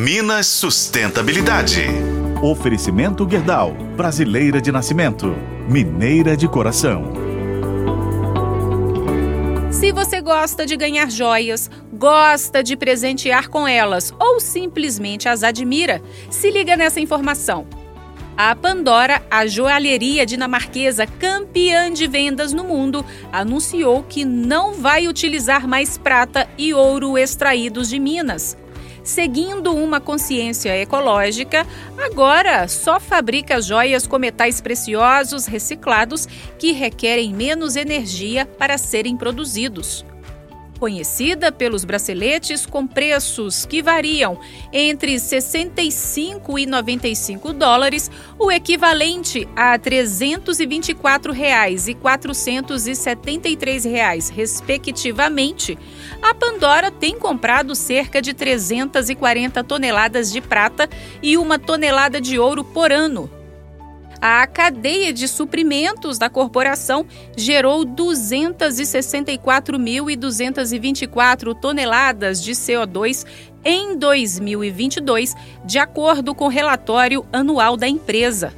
Minas Sustentabilidade. Oferecimento Guerdal, brasileira de nascimento, mineira de coração. Se você gosta de ganhar joias, gosta de presentear com elas ou simplesmente as admira, se liga nessa informação. A Pandora, a joalheria dinamarquesa campeã de vendas no mundo, anunciou que não vai utilizar mais prata e ouro extraídos de minas. Seguindo uma consciência ecológica, agora só fabrica joias com metais preciosos reciclados que requerem menos energia para serem produzidos. Conhecida pelos braceletes com preços que variam entre 65 e 95 dólares, o equivalente a 324 reais e 473 reais, respectivamente, a Pandora tem comprado cerca de 340 toneladas de prata e uma tonelada de ouro por ano a cadeia de suprimentos da corporação gerou 264.224 toneladas de CO2 em 2022, de acordo com o relatório anual da empresa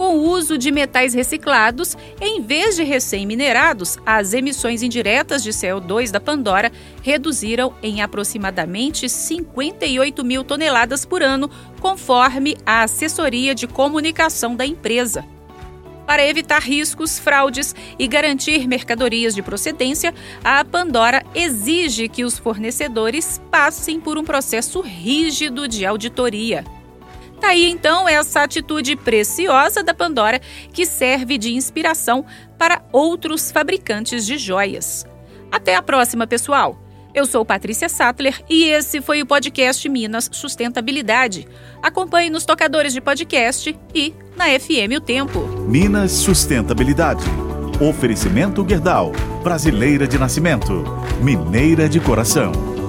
com o uso de metais reciclados, em vez de recém-minerados, as emissões indiretas de CO2 da Pandora reduziram em aproximadamente 58 mil toneladas por ano, conforme a assessoria de comunicação da empresa. Para evitar riscos, fraudes e garantir mercadorias de procedência, a Pandora exige que os fornecedores passem por um processo rígido de auditoria. Tá aí então essa atitude preciosa da Pandora que serve de inspiração para outros fabricantes de joias. Até a próxima, pessoal! Eu sou Patrícia Sattler e esse foi o podcast Minas Sustentabilidade. Acompanhe nos tocadores de podcast e na FM O Tempo. Minas Sustentabilidade. Oferecimento Guerdal, brasileira de nascimento, mineira de coração.